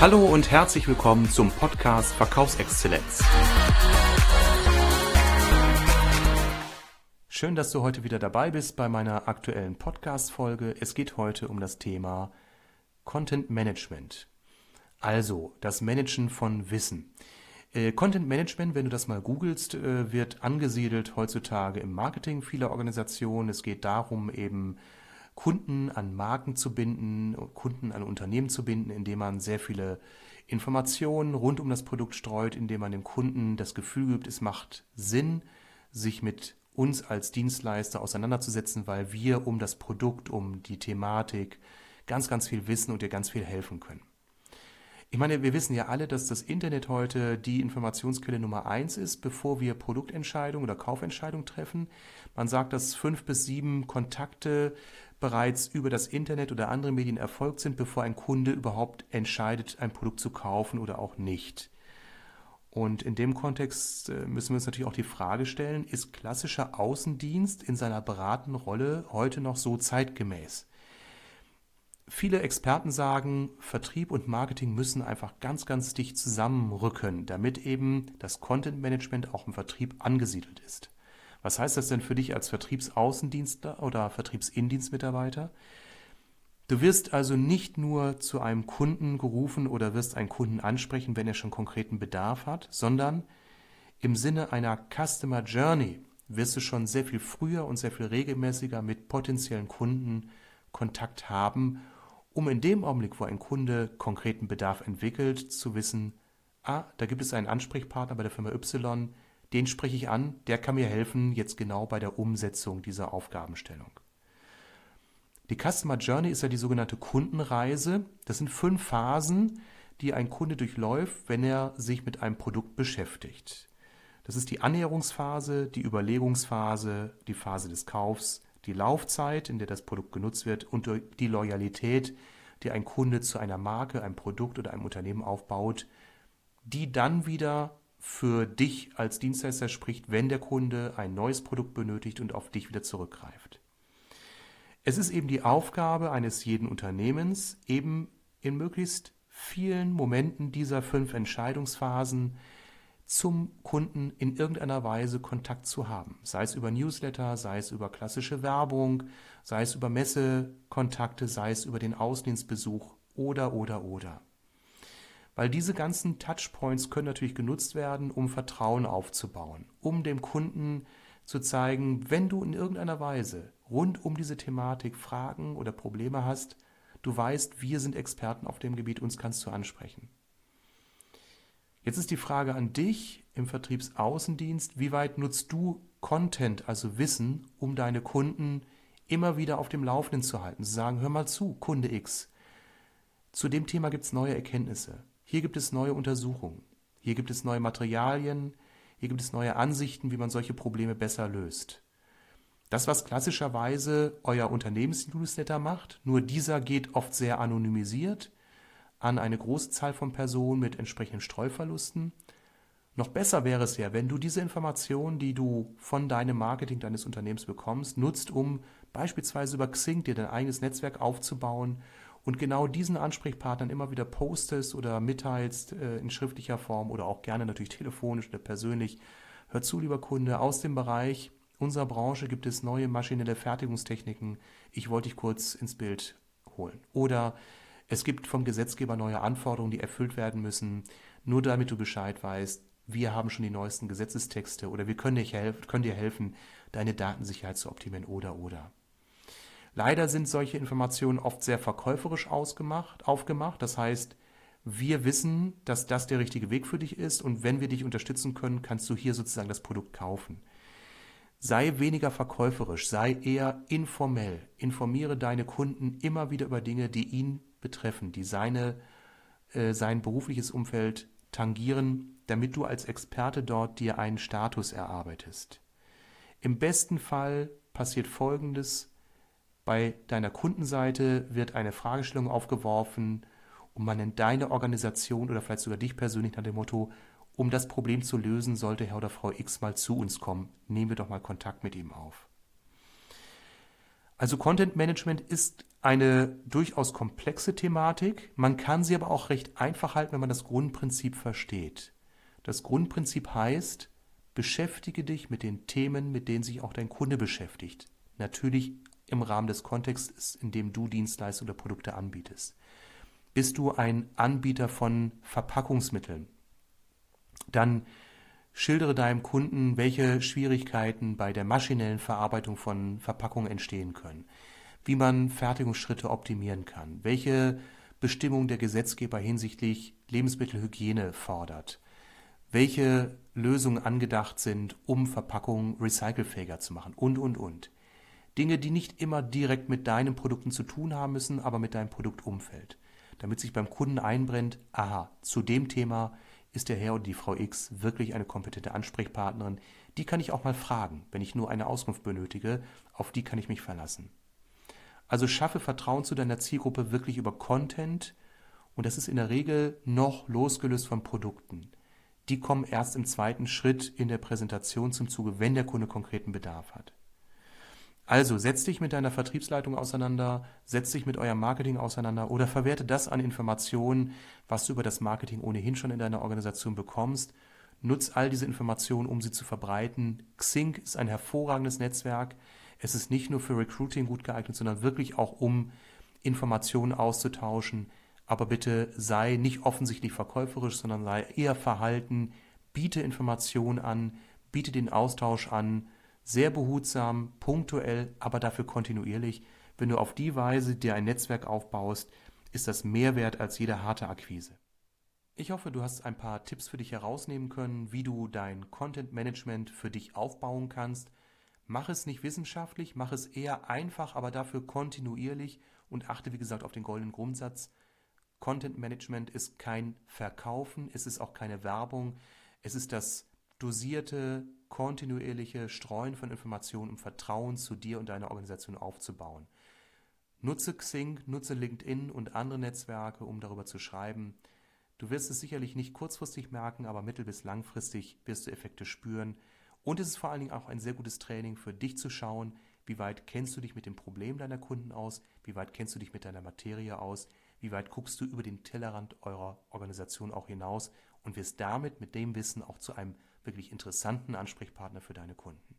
Hallo und herzlich willkommen zum Podcast Verkaufsexzellenz. Schön, dass du heute wieder dabei bist bei meiner aktuellen Podcast-Folge. Es geht heute um das Thema Content Management. Also das Managen von Wissen. Äh, Content Management, wenn du das mal googelst, äh, wird angesiedelt heutzutage im Marketing vieler Organisationen. Es geht darum, eben Kunden an Marken zu binden, Kunden an Unternehmen zu binden, indem man sehr viele Informationen rund um das Produkt streut, indem man dem Kunden das Gefühl gibt, es macht Sinn, sich mit uns als Dienstleister auseinanderzusetzen, weil wir um das Produkt, um die Thematik ganz, ganz viel wissen und dir ganz viel helfen können. Ich meine, wir wissen ja alle, dass das Internet heute die Informationsquelle Nummer eins ist, bevor wir Produktentscheidungen oder Kaufentscheidungen treffen. Man sagt, dass fünf bis sieben Kontakte bereits über das Internet oder andere Medien erfolgt sind, bevor ein Kunde überhaupt entscheidet, ein Produkt zu kaufen oder auch nicht. Und in dem Kontext äh, müssen wir uns natürlich auch die Frage stellen, ist klassischer Außendienst in seiner beratenden Rolle heute noch so zeitgemäß? Viele Experten sagen, Vertrieb und Marketing müssen einfach ganz, ganz dicht zusammenrücken, damit eben das Content Management auch im Vertrieb angesiedelt ist. Was heißt das denn für dich als Vertriebsaußendienstler oder Vertriebsindienstmitarbeiter? Du wirst also nicht nur zu einem Kunden gerufen oder wirst einen Kunden ansprechen, wenn er schon konkreten Bedarf hat, sondern im Sinne einer Customer Journey wirst du schon sehr viel früher und sehr viel regelmäßiger mit potenziellen Kunden Kontakt haben um in dem Augenblick, wo ein Kunde konkreten Bedarf entwickelt, zu wissen, ah, da gibt es einen Ansprechpartner bei der Firma Y, den spreche ich an, der kann mir helfen jetzt genau bei der Umsetzung dieser Aufgabenstellung. Die Customer Journey ist ja die sogenannte Kundenreise. Das sind fünf Phasen, die ein Kunde durchläuft, wenn er sich mit einem Produkt beschäftigt. Das ist die Annäherungsphase, die Überlegungsphase, die Phase des Kaufs, die Laufzeit, in der das Produkt genutzt wird und die Loyalität, die ein Kunde zu einer Marke, einem Produkt oder einem Unternehmen aufbaut, die dann wieder für dich als Dienstleister spricht, wenn der Kunde ein neues Produkt benötigt und auf dich wieder zurückgreift. Es ist eben die Aufgabe eines jeden Unternehmens, eben in möglichst vielen Momenten dieser fünf Entscheidungsphasen zum Kunden in irgendeiner Weise Kontakt zu haben. Sei es über Newsletter, sei es über klassische Werbung, sei es über Messekontakte, sei es über den Außendienstbesuch oder, oder, oder. Weil diese ganzen Touchpoints können natürlich genutzt werden, um Vertrauen aufzubauen, um dem Kunden zu zeigen, wenn du in irgendeiner Weise rund um diese Thematik Fragen oder Probleme hast, du weißt, wir sind Experten auf dem Gebiet, uns kannst du ansprechen. Jetzt ist die Frage an dich im Vertriebsaußendienst, wie weit nutzt du Content, also Wissen, um deine Kunden immer wieder auf dem Laufenden zu halten? Sie sagen, hör mal zu, Kunde X. Zu dem Thema gibt es neue Erkenntnisse. Hier gibt es neue Untersuchungen. Hier gibt es neue Materialien. Hier gibt es neue Ansichten, wie man solche Probleme besser löst. Das, was klassischerweise euer Unternehmensnewsletter macht, nur dieser geht oft sehr anonymisiert an eine große Zahl von Personen mit entsprechenden Streuverlusten. Noch besser wäre es ja, wenn du diese Informationen, die du von deinem Marketing deines Unternehmens bekommst, nutzt, um beispielsweise über Xing dir dein eigenes Netzwerk aufzubauen und genau diesen Ansprechpartnern immer wieder postest oder mitteilst äh, in schriftlicher Form oder auch gerne natürlich telefonisch oder persönlich. Hör zu, lieber Kunde, aus dem Bereich unserer Branche gibt es neue maschinelle Fertigungstechniken. Ich wollte dich kurz ins Bild holen. Oder es gibt vom Gesetzgeber neue Anforderungen, die erfüllt werden müssen. Nur damit du Bescheid weißt, wir haben schon die neuesten Gesetzestexte oder wir können dir, helf können dir helfen, deine Datensicherheit zu optimieren oder oder. Leider sind solche Informationen oft sehr verkäuferisch ausgemacht, aufgemacht. Das heißt, wir wissen, dass das der richtige Weg für dich ist und wenn wir dich unterstützen können, kannst du hier sozusagen das Produkt kaufen. Sei weniger verkäuferisch, sei eher informell. Informiere deine Kunden immer wieder über Dinge, die ihn betreffen, die seine, äh, sein berufliches Umfeld tangieren, damit du als Experte dort dir einen Status erarbeitest. Im besten Fall passiert Folgendes. Bei deiner Kundenseite wird eine Fragestellung aufgeworfen und man nennt deine Organisation oder vielleicht sogar dich persönlich nach dem Motto, um das Problem zu lösen, sollte Herr oder Frau X mal zu uns kommen. Nehmen wir doch mal Kontakt mit ihm auf. Also Content Management ist eine durchaus komplexe Thematik. Man kann sie aber auch recht einfach halten, wenn man das Grundprinzip versteht. Das Grundprinzip heißt, beschäftige dich mit den Themen, mit denen sich auch dein Kunde beschäftigt. Natürlich im Rahmen des Kontexts, in dem du Dienstleistungen oder Produkte anbietest. Bist du ein Anbieter von Verpackungsmitteln? Dann schildere deinem Kunden, welche Schwierigkeiten bei der maschinellen Verarbeitung von Verpackungen entstehen können, wie man Fertigungsschritte optimieren kann, welche Bestimmungen der Gesetzgeber hinsichtlich Lebensmittelhygiene fordert, welche Lösungen angedacht sind, um Verpackungen recycelfähiger zu machen und, und, und. Dinge, die nicht immer direkt mit deinen Produkten zu tun haben müssen, aber mit deinem Produktumfeld. Damit sich beim Kunden einbrennt, aha, zu dem Thema ist der Herr und die Frau X wirklich eine kompetente Ansprechpartnerin. Die kann ich auch mal fragen, wenn ich nur eine Auskunft benötige. Auf die kann ich mich verlassen. Also schaffe Vertrauen zu deiner Zielgruppe wirklich über Content und das ist in der Regel noch losgelöst von Produkten. Die kommen erst im zweiten Schritt in der Präsentation zum Zuge, wenn der Kunde konkreten Bedarf hat. Also setz dich mit deiner Vertriebsleitung auseinander, setz dich mit eurem Marketing auseinander oder verwerte das an Informationen, was du über das Marketing ohnehin schon in deiner Organisation bekommst. Nutz all diese Informationen, um sie zu verbreiten. Xing ist ein hervorragendes Netzwerk. Es ist nicht nur für Recruiting gut geeignet, sondern wirklich auch um Informationen auszutauschen. Aber bitte sei nicht offensichtlich verkäuferisch, sondern sei eher verhalten, biete Informationen an, biete den Austausch an sehr behutsam, punktuell, aber dafür kontinuierlich. Wenn du auf die Weise dir ein Netzwerk aufbaust, ist das mehr wert als jede harte Akquise. Ich hoffe, du hast ein paar Tipps für dich herausnehmen können, wie du dein Content Management für dich aufbauen kannst. Mach es nicht wissenschaftlich, mach es eher einfach, aber dafür kontinuierlich und achte, wie gesagt, auf den goldenen Grundsatz. Content Management ist kein Verkaufen, es ist auch keine Werbung, es ist das dosierte, kontinuierliche Streuen von Informationen, um Vertrauen zu dir und deiner Organisation aufzubauen. Nutze Xing, nutze LinkedIn und andere Netzwerke, um darüber zu schreiben. Du wirst es sicherlich nicht kurzfristig merken, aber mittel- bis langfristig wirst du Effekte spüren. Und es ist vor allen Dingen auch ein sehr gutes Training für dich zu schauen, wie weit kennst du dich mit dem Problem deiner Kunden aus, wie weit kennst du dich mit deiner Materie aus, wie weit guckst du über den Tellerrand eurer Organisation auch hinaus und wirst damit mit dem Wissen auch zu einem wirklich interessanten Ansprechpartner für deine Kunden.